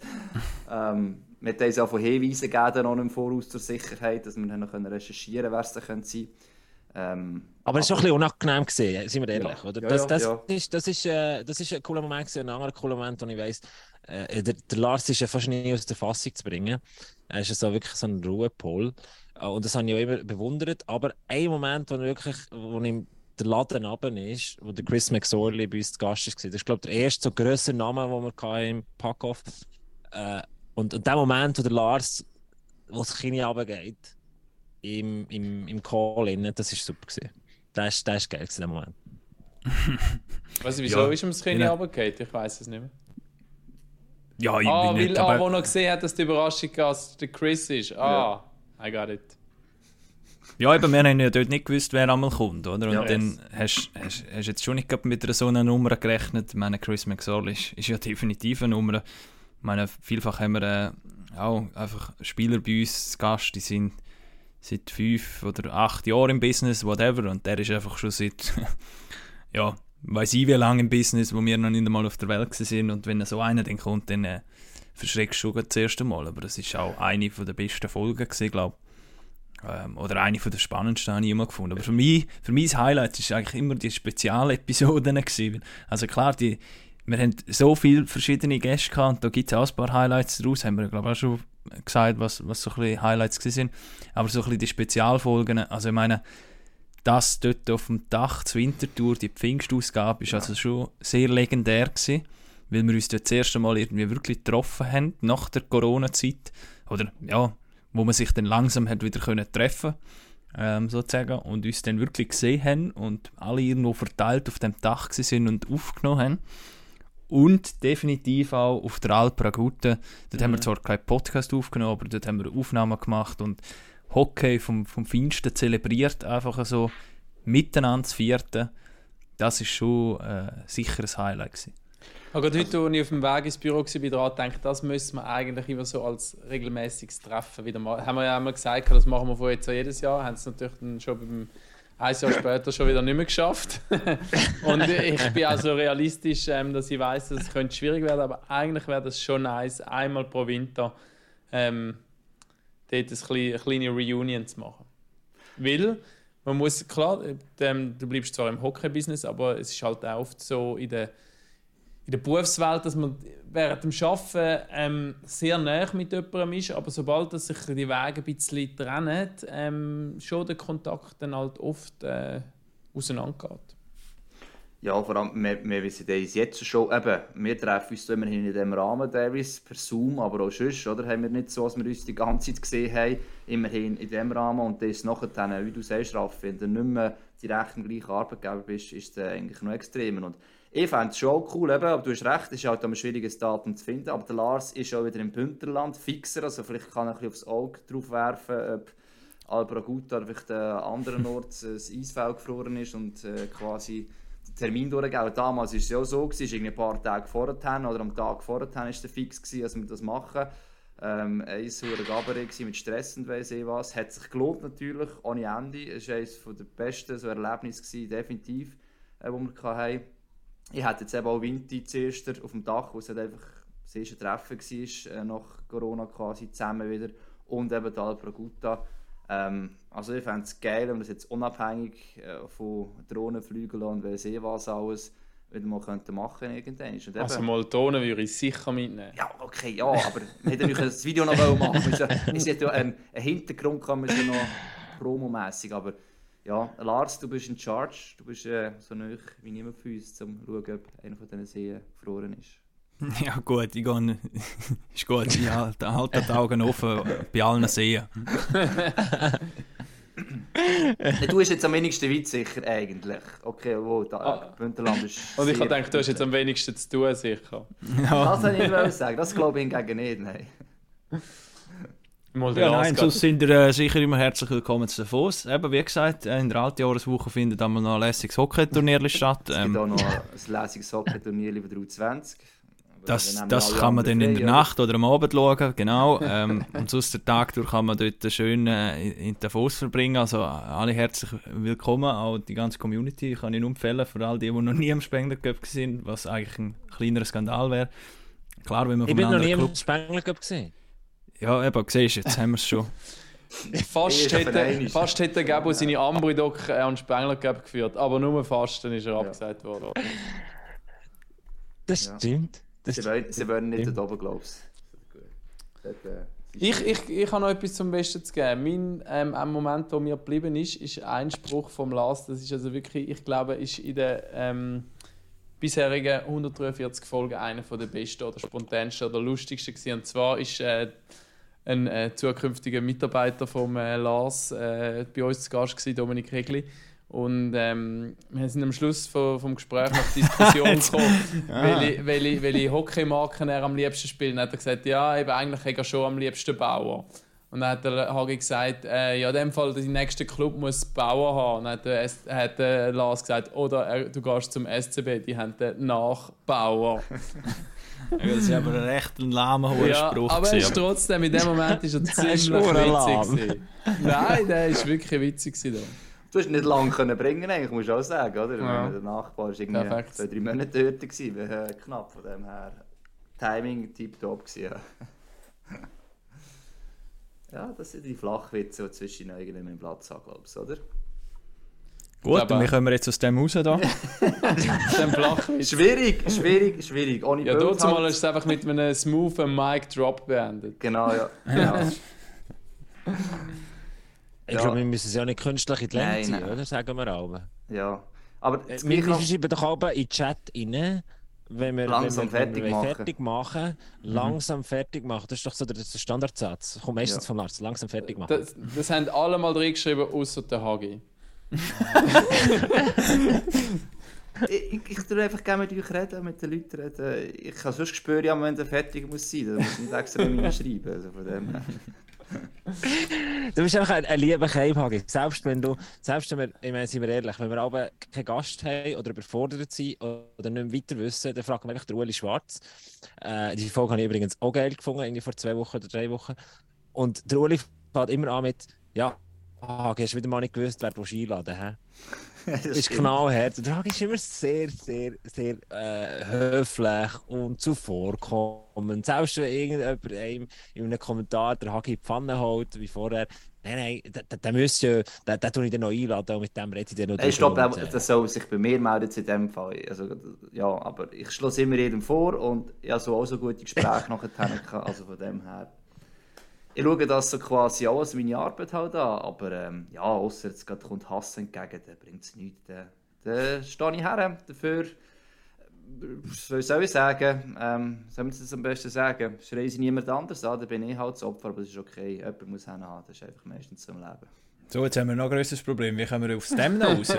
ähm, wir haben uns auch von Hinweisen gegeben, noch im Voraus zur Sicherheit, dass wir dann noch recherchieren können, wer es dann könnte sein ähm, Aber es war schon ein bisschen unangenehm, gewesen, sind wir ehrlich. Ja. Oder? Ja, das, ja, das, ja. Ist, das, ist, äh, das ist ein cooler Moment, gewesen. ein anderer cooler Moment, wo ich weiss, äh, der, der Lars ist ja fast nie aus der Fassung zu bringen. Er ist ja so wirklich so ein Ruhepol. Äh, Und das habe ich auch immer bewundert. Aber ein Moment, wo, wirklich, wo ihm der Laden runter ist, wo der Chris McSorley bei uns zu Gast war, das ist, glaube ich, der erste so grössere Name, den wir hatten im Pack-Off äh, Und, und der Moment, wo der Lars, wo das Kinn runtergeht, im, im, im Call, innen, das war super. Gewesen. Das ist, das ist geil, gewesen, der Moment. [laughs] Weißt du, wieso Ja. ist ihm das Kind Ja. runtergefallen? Ich weiß es nicht mehr. Ja, ich Ah, bin weil nicht, ah, wo aber... noch gesehen hat, dass die Überraschungsgast der Chris ist. Ah, I got it. Ja, eben, wir haben ja dort nicht gewusst, wer einmal kommt, oder? Und Ja. dann hast du hast, hast jetzt schon nicht mit einer so einer Nummer gerechnet. Ich meine, Chris McSorley ist, ist ja definitiv eine Nummer. Ich meine, vielfach haben wir äh, auch einfach Spieler bei uns zu Gast, die sind seit fünf oder acht Jahren im Business, whatever, und der ist einfach schon seit, [laughs] ja, weiß ich wie lange im Business, wo wir noch nicht einmal auf der Welt sind und wenn so einer dann kommt, dann äh, verschreckst du schon das erste Mal, aber das ist auch eine von der besten Folgen glaube ähm, oder eine von der spannendsten habe ich immer gefunden. Aber für mich, für mich das Highlight ist eigentlich immer die Spezialepisoden [laughs] gewesen. Also klar, die, wir haben so viele verschiedene Gäste gehabt und da gibt es auch ein paar Highlights daraus, haben wir glaube auch schon gesagt, was, was so ein bisschen Highlights sind. Aber so ein bisschen die Spezialfolgen, also ich meine, das dort auf dem Dach zur Wintertour, die Pfingstausgabe, ist also schon sehr legendär gewesen, weil wir uns dort das erste Mal irgendwie wirklich getroffen haben, nach der Corona-Zeit. Oder ja, wo man sich dann langsam hat wieder können treffen ähm, sozusagen und uns dann wirklich gesehen haben und alle irgendwo verteilt auf dem Dach sind und aufgenommen haben. Und definitiv auch auf der Alp Ragute. Dort mhm. haben wir zwar keinen Podcast aufgenommen, aber dort haben wir Aufnahmen gemacht und Hockey vom, vom Feinsten zelebriert, einfach so miteinander zu vierten. Das ist schon äh, sicher ein Highlight gewesen. Aber gerade heute, als ich auf dem Weg ins Büro war, daran denke, das müssen wir eigentlich immer so als regelmäßiges Treffen wieder machen. Haben wir ja einmal gesagt, das machen wir vorher jetzt jedes Jahr, haben es natürlich dann schon beim ein Jahr später schon wieder nicht mehr geschafft. [laughs] und ich bin auch so realistisch, ähm, dass ich weiß, dass es könnte schwierig werden, aber eigentlich wäre das schon nice, einmal pro Winter ähm, dort eine kleine Reunion zu machen. Weil man muss, klar, ähm, du bleibst zwar im Hockey-Business, aber es ist halt auch oft so in der in der Berufswelt, dass man während dem Arbeiten ähm, sehr nah mit jemandem ist, aber sobald dass sich die Wege ein bisschen trennen, ähm, schon der Kontakt dann halt oft äh, auseinandergeht. Ja, vor allem, wir, wir wissen das jetzt schon, eben, wir treffen uns immerhin in diesem Rahmen, Davis, per Zoom, aber auch sonst, oder, haben wir nicht so, als wir uns die ganze Zeit gesehen haben, immerhin in diesem Rahmen und das nachher wie du sagst, Raffi, wenn du nicht mehr direkt im gleichen Arbeitgeber bist, ist es eigentlich noch extremer. Und ich fände es schon cool, eben, aber du hast recht, es ist halt ein schwieriges Datum zu finden. Aber der Lars ist auch wieder im Bündnerland fixer, also vielleicht kann er ein bisschen aufs Auge drauf werfen, ob Albraguta oder vielleicht an anderen Ort das Eisfeld gefroren ist und äh, quasi den Termin durchgehen. Damals war es ja so, gewesen, irgendwie ein paar Tage vorher oder am Tag vorher war es fix, gewesen, dass wir das machen. Ähm, eins war Gabaret mit Stress und weiss ich was. Hat sich gelohnt natürlich, ohne Ende. Es war eines der besten so Erlebnisse, definitiv, äh, die wir hatten ich hatte jetzt eben auch Winter zuerst auf dem Dach, wo es halt einfach das erste Treffen war, äh, nach Corona quasi zusammen wieder. Und eben die Alpra Gutta. Ähm, also ich fände es geil, wenn wir das jetzt unabhängig äh, von Drohnenflügeln und wer eh was alles wieder mal könnten machen irgendwann. Und also mal Drohnen würde ich sicher mitnehmen. Ja, okay, ja, aber wir hätten das Video noch machen Es hätte ja einen, einen Hintergrund kann man noch [laughs] promomässig, aber ja, Lars, du bist in Charge. Du bist äh, so nah wie niemand von uns, um zu schauen, ob einer von diesen Seen gefroren ist. [laughs] Ja gut, ich gehe, [laughs] ist gut, ich halte, die Augen offen bei allen Seen. [laughs] du hast jetzt am wenigsten weit sicher eigentlich. Okay, wo, da, ah. Bündnerland ist Und ich gedacht, du hast jetzt am wenigsten zu tun sicher. Ja. Das wollte ich nicht sagen, das glaube ich hingegen nicht, nein. Mal ja, nein, sonst sind ihr äh, sicher immer herzlich willkommen zu Davos. Eben, wie gesagt, äh, in der Altjahreswoche findet einmal noch ein lässiges Hockeyturnier [laughs] statt. Es gibt ähm, auch noch ein lässiges Hockeyturnier über 23. Das, das kann man dann in der Nacht oder am Abend schauen, genau. ähm, und sonst den Tag durch kann man dort schön äh, in Davos verbringen. Also alle herzlich willkommen, auch die ganze Community kann ich nur empfehlen, für all die, die noch nie am Spengler Cup sind, was eigentlich ein kleinerer Skandal wäre. Klar, wenn man Ich bin noch nie im Spengler Cup gesehen. Ja, eben, siehst du, jetzt haben wir es schon. [laughs] fast, hätte, fast hätte Gabo seine Ambridok äh, an Spengler geführt, aber nur fast, dann ist er ja. abgesagt worden. Das stimmt. Das sie, wollen, sie wollen nicht da oben, glaubst du. Ich, ich, ich habe noch etwas zum Besten zu geben. Mein ähm, Moment, wo mir geblieben ist, ist ein Spruch vom Lars. Das ist also wirklich, ich glaube, ist in der ähm, bisherigen 143 Folgen einer der besten oder spontansten oder lustigsten gewesen. Und zwar ist äh, ein äh, zukünftiger Mitarbeiter von äh, Lars äh, bei uns zu Gast gewesen, Dominik Regli. Und ähm, wir sind am Schluss vom, vom Gespräch nach Diskussion [laughs] gekommen, ah. welche, welche, welche Hockeymarken er am liebsten spielt. Und hat er gesagt, ja, eben, eigentlich hätte er schon am liebsten Bauer. Und dann hat der Hagi gesagt, äh, ja, in dem Fall, der nächste Club muss Bauer haben. Und dann hat, der, hat der Lars gesagt, oder äh, du gehst zum SCB, die haben den Nachbauer. [laughs] das ist aber ein recht lahmer hoher ja, Spruch. Aber er ist trotzdem, in dem Moment ist er [laughs] ziemlich witzig. Nein, der ist wirklich witzig. Gewesen. Du hast nicht lange können bringen, eigentlich, muss ich auch sagen, oder? Ja. Der Nachbar war irgendwie Perfekt. zwei, drei Monate dort, gewesen, äh, knapp von dem her. Timing tiptop gewesen, ja. [laughs] ja, das sind die Flachwitze, die zwischen irgendeinem im Platz haben, glaube ich, oder? Gut, Aber- und wie kommen wir jetzt aus dem raus da? [laughs] Dann Flachwitz. Schwierig, schwierig, schwierig. Ohne Ja, dort mal ist es einfach mit einem smoothen Mic Drop beendet. Genau, ja. [laughs] ja. Ich Ja. glaube, wir müssen es ja nicht künstlich in die Länge ziehen, nein. oder? Sagen wir alle. ja. Aber Äh, das Wir, wir schreiben doch aber in den Chat rein, wenn wir, Langsam wenn wir, wenn fertig wir machen. Mhm. fertig machen. Langsam fertig machen. Das ist doch so der, der Standardsatz. Kommt meistens Ja. von Lars. Langsam fertig machen. Das, das haben alle mal reingeschrieben, außer der Hagi. Ich, ich, tue einfach gerne mit euch reden, mit den Leuten reden. Ich kann sonst spüren, wenn der fertig muss sein. Da muss ich nicht extra mit mir schreiben. Also von dem. Du bist einfach ein, ein lieber Keimhagi. Selbst wenn du, selbst wenn wir, ich meine, sind wir ehrlich, wenn wir aber keinen Gast haben oder überfordert sind oder nicht mehr weiter wissen, dann fragen wir einfach den Ueli Schwarz. Äh, die Folge habe ich übrigens auch geil gefunden, irgendwie vor zwei Wochen oder drei Wochen. Und der Ueli fängt immer an mit, ja, Hagi, hast du wieder mal nicht gewusst, wer du einladen hä? [laughs] Das ist knallhart. Der Hagi ist immer sehr, sehr, sehr äh, höflich und zuvorkommend. Selbst wenn irgendjemand einem in einem Kommentar der Hagi in die Pfanne holt, wie vorher, nein, nein, der müsste ja, den, den tue ich dann noch einladen und mit dem rede ich dann noch Ich glaube, äh, das soll sich bei mir melden in dem Fall. Also, ja, aber ich schlage immer jedem vor und ich habe so auch so gute Gespräche [laughs] nachher. Also von dem her. Ich schaue das so quasi auch als meine Arbeit halt an, aber ähm, ja, außer jetzt gerade kommt Hass entgegen, dann bringt es nichts. Dann, dann stehe ich her dafür. Was soll ich sagen? Ähm, soll man das am besten sagen? Schreien sie niemand anders an, dann bin ich halt das Opfer, aber das ist okay. Jemand muss haben, das ist einfach meistens so im Leben. So, jetzt haben wir noch ein größeres Problem. Wie kommen wir aus [laughs] [laughs] dem noch raus?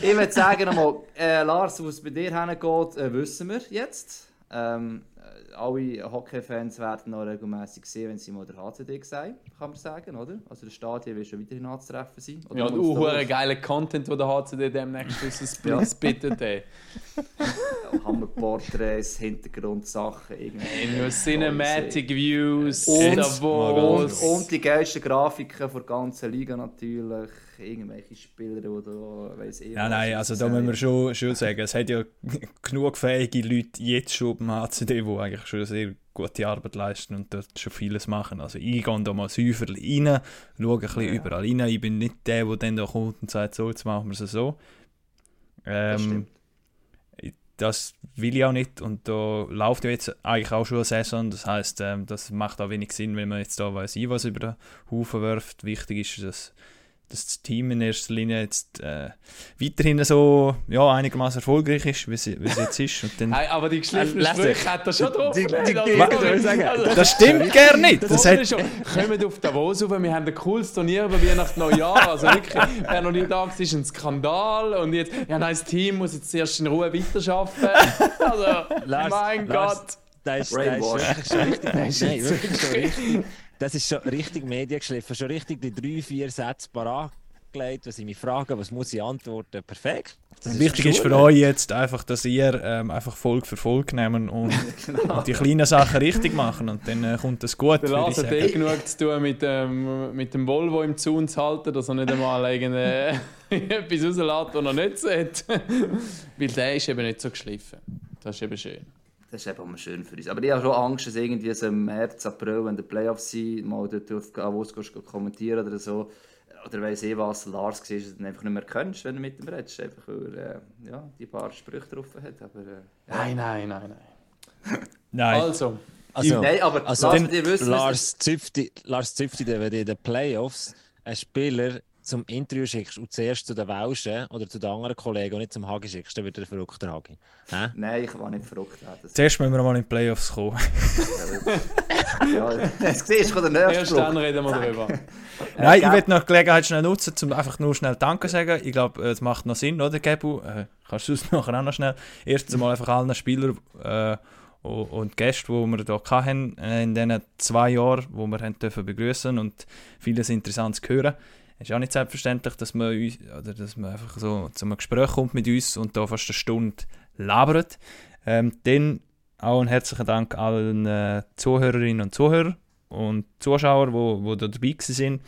Ich würde sagen nochmal, äh, Lars, wo es bei dir hingeht, äh, wissen wir jetzt. Ähm, äh, alle Hockey-Fans werden noch regelmäßig sehen, wenn sie mal der HCD sehen, kann man sagen, oder? Also der Stadion wird schon weiterhin anzutreffen sein. Oder Ja, du, das Dorf. geiler Content, den der HCD demnächst Ja. splittet, ey. [laughs] Hammerporträts, Hintergrundsachen, irgendwie. Nur Cinematic Views, Und-. Und, und die geilsten Grafiken der ganzen Liga natürlich. Irgendwelche Spieler, die da weiss ich was nein, also da müssen wir schon, schon sagen, es hat ja [laughs] genug fähige Leute jetzt schon beim HCD, die eigentlich schon sehr gute Arbeit leisten und dort schon vieles machen. Also ich gehe da mal säufer rein, schaue ein bisschen Ja. überall rein. Ich bin nicht der, der dann da kommt und sagt, so, jetzt machen wir es so. Das Ähm, stimmt. das will ich auch nicht und da läuft ja jetzt eigentlich auch schon eine Saison, das heißt, ähm, das macht auch wenig Sinn, wenn man jetzt da weiß ich was über den Haufen wirft. Wichtig ist, dass, dass das Team in erster Linie jetzt äh, weiterhin so ja, einigermaßen erfolgreich ist, wie es, wie es jetzt ist. Und dann, Hey, aber die geschliffenen Äh, Sprüche hat er schon drauf. Die- die- gelegt, die- also, das stimmt gar nicht! Das Das hat schon. Kommt auf Davos rauf, wir haben ein cooles Turnier über Weihnachten Neujahr. Also wirklich, wer noch nie da war, ist ein Skandal. Und jetzt, ja nein, das Team muss jetzt erst in Ruhe weiterarbeiten. Also, Lars, mein Lars, Gott. Das ist, das ist Brainwash. wirklich schon richtig. Das ist richtig. Das ist schon richtig mediengeschliffen. Schon richtig die drei, vier Sätze parat gelegt, was ich mich frage, was muss ich antworten. Perfekt. Das wichtig ist für Schule. euch jetzt einfach, dass ihr ähm, einfach Folge für Folge nehmen und, und [laughs] die kleinen Sachen richtig machen und dann äh, kommt das gut. Der Lars hat eh genug zu tun mit dem, mit dem Volvo im Zaun zu halten, dass er nicht einmal irgende- [laughs] etwas rauslässt, was er nicht sieht. [laughs] Weil der ist eben nicht so geschliffen. Das ist eben schön. Das ist eben mal schön für uns. Aber ich habe schon Angst, dass irgendwie so im März, April, wenn die Playoffs sind, mal dort auf Davos kommentieren oder so. Oder weiss ich was, Lars war, dass du ihn einfach nicht mehr kennst, wenn du mit ihm redest. Einfach weil er äh, ja, die paar Sprüche drauf hat. Aber, äh. Nein, nein, nein, nein. [laughs] Nein, Also, Also, Nein, aber also Lars, dann- wisst, Lars Züfti, Lars Züfti, der, in den Playoffs einen Spieler zum Interview schickst und zuerst zu den Welschen oder zu den anderen Kollegen und nicht zum Hagi schickst, dann wird er verrückt, der Hagi. Hä? Nein, ich war nicht verrückt. Das, zuerst müssen wir mal in die Playoffs kommen. ja, [laughs] das siehst du der nächste erst dann reden wir darüber. [laughs] Nein, ich will noch die Gelegenheit schnell nutzen, um einfach nur schnell Danke zu sagen. Ich glaube, es macht noch Sinn, oder, Gebu? Äh, kannst du es [laughs] nachher auch noch schnell? Erstens mal einfach allen Spielern äh, und- Gästen, die wir hier hatten, äh, in diesen zwei Jahren, wo wir haben dürfen begrüßen und vieles Interessantes hören. Es ist auch nicht selbstverständlich, dass man, uns, oder dass man einfach so zu einem Gespräch kommt mit uns und da fast eine Stunde labert. Ähm, dann auch einen herzlichen Dank allen äh, Zuhörerinnen und Zuhörern und Zuschauern, die wo, wo da dabei sind.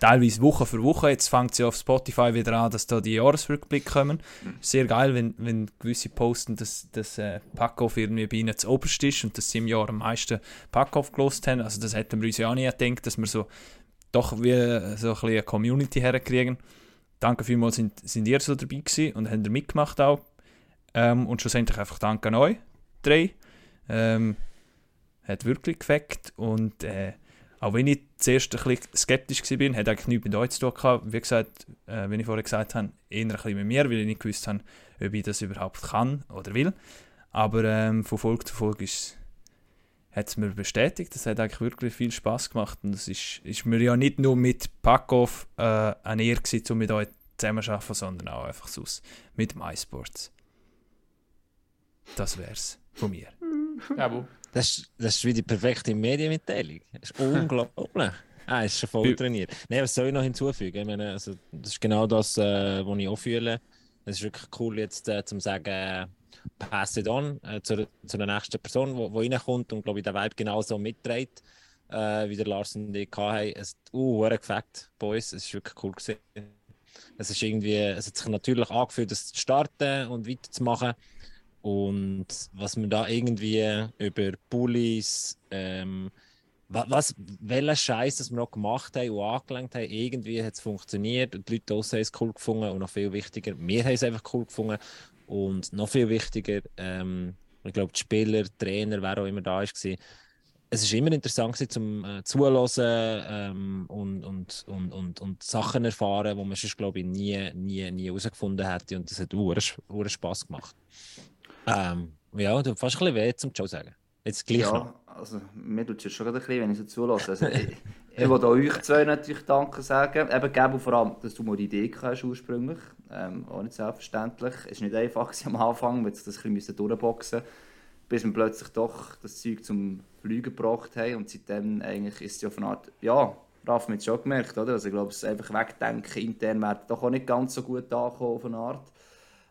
teilweise Woche für Woche. Jetzt fängt sie auf Spotify wieder an, dass da die Jahresrückblicke kommen. Sehr geil, wenn, wenn gewisse posten, dass das äh, Packoff irgendwie bei ihnen zu oberst ist und dass sie im Jahr am meisten Packoff gelost haben. Also das hätten wir uns ja auch nie gedacht, dass wir so doch wie so ein eine Community herkriegen. Danke vielmals, sind, sind ihr so dabei gewesen und habt ihr mitgemacht auch. Ähm, und schlussendlich einfach danke an euch drei. Ähm, hat wirklich gefällt und äh, auch wenn ich zuerst ein bisschen skeptisch war, hat eigentlich nichts mit euch zu tun gehabt. Wie gesagt, äh, wie ich vorher gesagt habe, eher ein bisschen mit mir, weil ich nicht gewusst habe, ob ich das überhaupt kann oder will. Aber ähm, von Folge zu Folge hat es mir bestätigt. Das hat eigentlich wirklich viel Spaß gemacht. Und es ist, ist mir ja nicht nur mit Packoff äh, eine Ehre gewesen, um mit euch zusammenzuarbeiten, sondern auch einfach so mit MySports. Das wär's von mir. Ja, Das, das ist wie die perfekte Medienmitteilung. Das ist unglaublich. [laughs] Ah, ist schon voll trainiert. Nein, was soll ich noch hinzufügen? Ich meine, also, das ist genau das, äh, was ich auch fühle. Es ist wirklich cool, jetzt äh, zu sagen, äh, pass it on äh, zu, zu der nächsten Person, die reinkommt und, glaube ich, der Vibe genauso mitträgt, äh, wie der Lars und ich hatten. Es hat uh, gefällt, Boys. Es ist wirklich cool gewesen. Es ist irgendwie, es hat sich natürlich angefühlt, das zu starten und weiterzumachen. Und was wir da irgendwie über Bullies, ähm, was, welchen Scheiß das wir noch gemacht haben und angelenkt haben, irgendwie hat es funktioniert und die Leute draußen haben es cool gefunden und noch viel wichtiger, wir haben es einfach cool gefunden und noch viel wichtiger, ähm, ich glaube, die Spieler, die Trainer, wer auch immer da war, es ist immer interessant gewesen, zum äh, Zuhören ähm, und, und, und, und, und Sachen erfahren, die man sonst, glaube ich, nie, nie, nie herausgefunden hätte und das hat auch Spaß gemacht. Ähm, ja, du fast ein bisschen weh zum Joe sagen. Jetzt gleich ja, noch. also mir tut es schon ein bisschen, wenn ich so zulasse. Also, [laughs] ich, will euch zwei natürlich Danke sagen. Eben, Gabo, vor allem, dass du mal die Idee hast ursprünglich. Ähm, auch nicht selbstverständlich. Es war nicht einfach am Anfang, weil wir das ein bisschen durchboxen bis wir plötzlich doch das Zeug zum Fliegen gebracht haben. Und seitdem eigentlich ist es ja auf eine Art, ja, Raff hat es schon gemerkt, oder? Also ich glaube, es einfach wegdenken intern wäre doch auch nicht ganz so gut angekommen auf eine Art.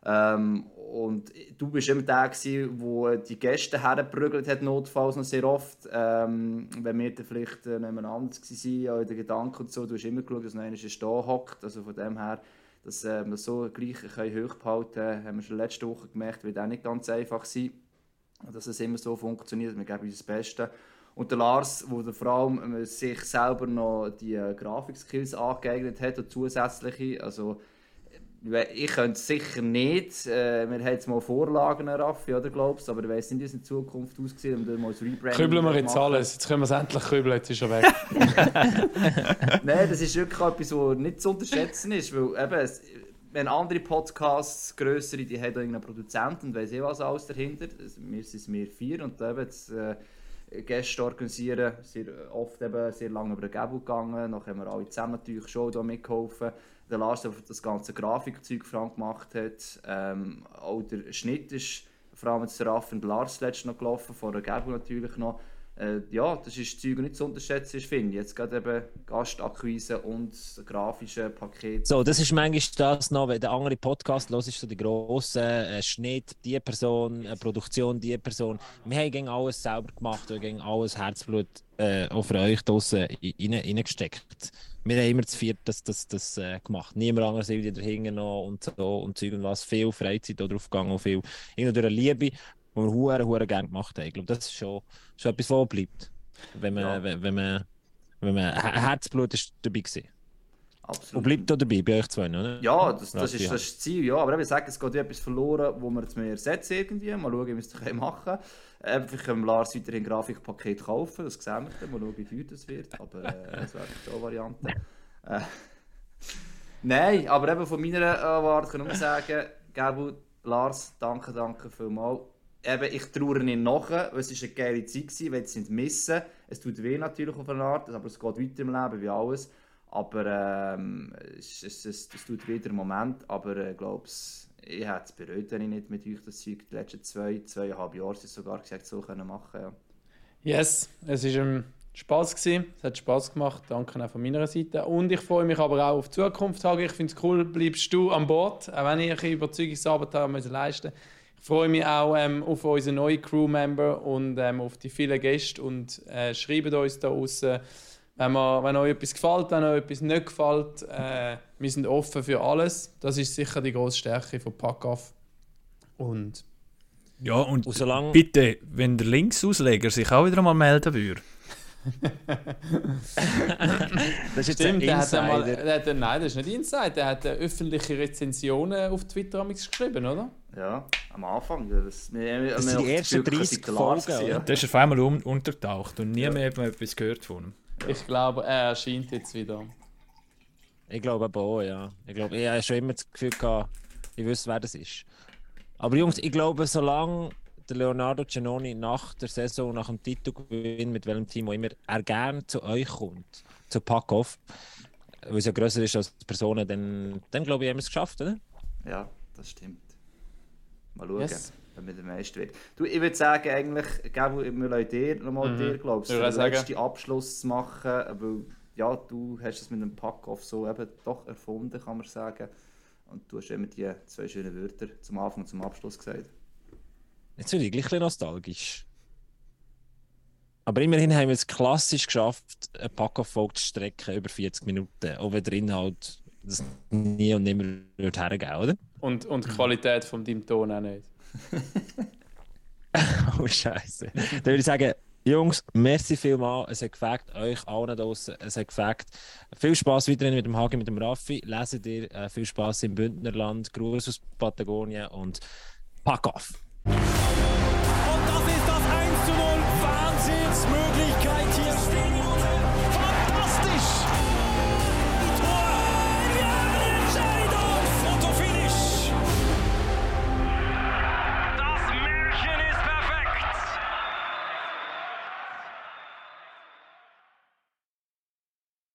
Ähm, und du bist immer der, der die Gäste hergeprügelt hat, notfalls noch sehr oft. Ähm, wenn wir dann vielleicht äh, nebeneinander waren, auch in den Gedanken und so, du hast immer geschaut, dass noch einer stehen hockt. Also von dem her, dass äh, wir so gleich hoch behalten haben wir schon letzte Woche gemerkt, wird auch nicht ganz einfach sein. Dass es immer so funktioniert, wir geben uns das Beste. Und der Lars, der vor allem äh, sich selber noch die äh, Grafikskills angeeignet hat und zusätzliche, also ich könnte es sicher nicht. Äh, wir haben jetzt mal Vorlagen, Raffi, oder glaubst du? Aber ich weiß nicht, wie es in Zukunft aussieht, um dann mal das Rebranding Kübeln wir jetzt alles. Jetzt können wir es endlich kübeln, jetzt ist er weg. [laughs] [laughs] Nein, das ist wirklich etwas, was nicht zu unterschätzen ist. Weil eben, es, wenn andere Podcasts, grössere, die haben irgendeinen Produzenten und weiss eh was alles dahinter. Wir sind wir vier und eben jetzt, äh, Gäste organisieren, sehr oft eben sehr lange über den Gebel gegangen. Nachher haben wir alle zusammen natürlich schon da mitgeholfen der Lars der das ganze Grafikzeug gemacht hat. Ähm, auch der Schnitt ist vor allem der Raff und Lars letztes noch gelaufen, vor der Gabo natürlich noch. Äh, ja, das ist Zeug nicht zu unterschätzen, finde ich. Jetzt gerade eben Gastakquise und grafische Paket. So, das ist manchmal das noch, wenn der andere Podcast los ist, so die grossen äh, Schnitt, die Person, äh, Produktion, die Person. Wir haben gegen alles selber gemacht, wir haben alles Herzblut äh, auch für euch draußen reingesteckt wir haben immer zu viert das, das, das äh, gemacht. Niemand anderes irgendwie dahinter noch und so und Zeug und was. Viel Freizeit drauf gegangen und viel irgendwie durch Liebe, die wir hure hure gerne gemacht haben. Ich glaube, das ist schon, schon etwas, was bleibt. Wenn man, ja. wenn, wenn man, wenn man Herzblut ist dabei gewesen. Absolut. Und bleibt da dabei bei euch zwei, oder? Ja, das, das, ist, das ist das Ziel. Ja. Aber ich sage, es geht etwas verloren, wo wir jetzt mehr ersetzen irgendwie. Mal schauen, wie wir es machen können. Äh, vielleicht können wir Lars weiterhin ein Grafikpaket kaufen, das sehen wir dann. Mal schauen, wie teuer das wird. Aber äh, [laughs] das wäre so eine Variante. Äh, [laughs] Nein, aber eben von meiner Erwartung kann ich nur sagen, Gabu, Lars, danke, danke vielmals. Eben, ich traue nicht nach, es war eine geile Zeit, gewesen, es nicht missen. Es tut weh natürlich auf eine Art, aber es geht weiter im Leben wie alles. Aber ähm, es, es, es, es tut wieder einen Moment, aber ich äh, glaube, ich hätte es bereut, wenn ich nicht mit euch das Zeug die letzten zwei, zweieinhalb Jahre sogar gesagt so können machen ja. Yes, es war ein Spass gewesen. Es hat Spaß gemacht. Danke auch von meiner Seite. Und ich freue mich aber auch auf die Zukunft. Ich finde es cool, bleibst du an Bord, auch wenn ich Überzeugungsarbeit haben müssen leisten. Ich freue mich auch ähm, auf unsere neuen Crewmember und ähm, auf die vielen Gäste und äh, schreibt uns da außen Wenn, wir, wenn euch etwas gefällt, wenn euch etwas nicht gefällt, äh, wir sind offen für alles. Das ist sicher die grosse Stärke von Packoff. Und Ja, und, solange- bitte, wenn der Linksausleger sich auch wieder mal melden würde. [laughs] Das ist jetzt stimmt, der hat einmal, der hat, nein, das ist nicht Inside, der hat äh, öffentliche Rezensionen auf Twitter amigs geschrieben, oder? Ja, am Anfang. ja, Das, wir, wir, Das sind die ersten Gefühl, 30 dass sie Glas Folgen, oder? Der ist auf einmal um, untertaucht und nie mehr hat man etwas gehört von ihm. Ich glaube, er erscheint jetzt wieder. Ich glaube aber auch, ja. Ich glaube, ich habe schon immer das Gefühl gehabt, ich wüsste, wer das ist. Aber Jungs, ich glaube, solange der Leonardo Giannoni nach der Saison, nach dem Titelgewinn, mit welchem Team auch immer, er gerne zu euch kommt, zu Packoff, weil es ja grösser ist als die Personen, dann, dann glaube ich, haben wir es geschafft, oder? Ja, das stimmt. Mal schauen, Yes. Wenn wir der Meister wird. Du, ich würde sagen, eigentlich, Gabu, wir lassen dir nochmal Mhm. dir, glaubst du, Ich würde den letzten Abschluss zu machen, weil ja, du hast es mit einem Pack-Off so eben doch erfunden, kann man sagen. Und du hast immer die zwei schönen Wörter zum Anfang und zum Abschluss gesagt. Jetzt bin ich gleich ein bisschen nostalgisch. Aber immerhin haben wir es klassisch geschafft, eine Packoff-Folge zu strecken über 40 Minuten, auch wenn der Inhalt das nie und nimmer hergeben, oder? Und, und die Qualität von deinem Ton auch nicht. [laughs] Oh, Scheiße. Dann würde ich sagen, Jungs, merci vielmals. Es hat gefällt, euch allen draußen. Es hat gefällt. Viel Spaß weiterhin mit dem Hagi, mit dem Raffi. Leset ihr äh, viel Spaß im Bündnerland. Gruß aus Patagonien und pack off. Und das ist das 1 zu 0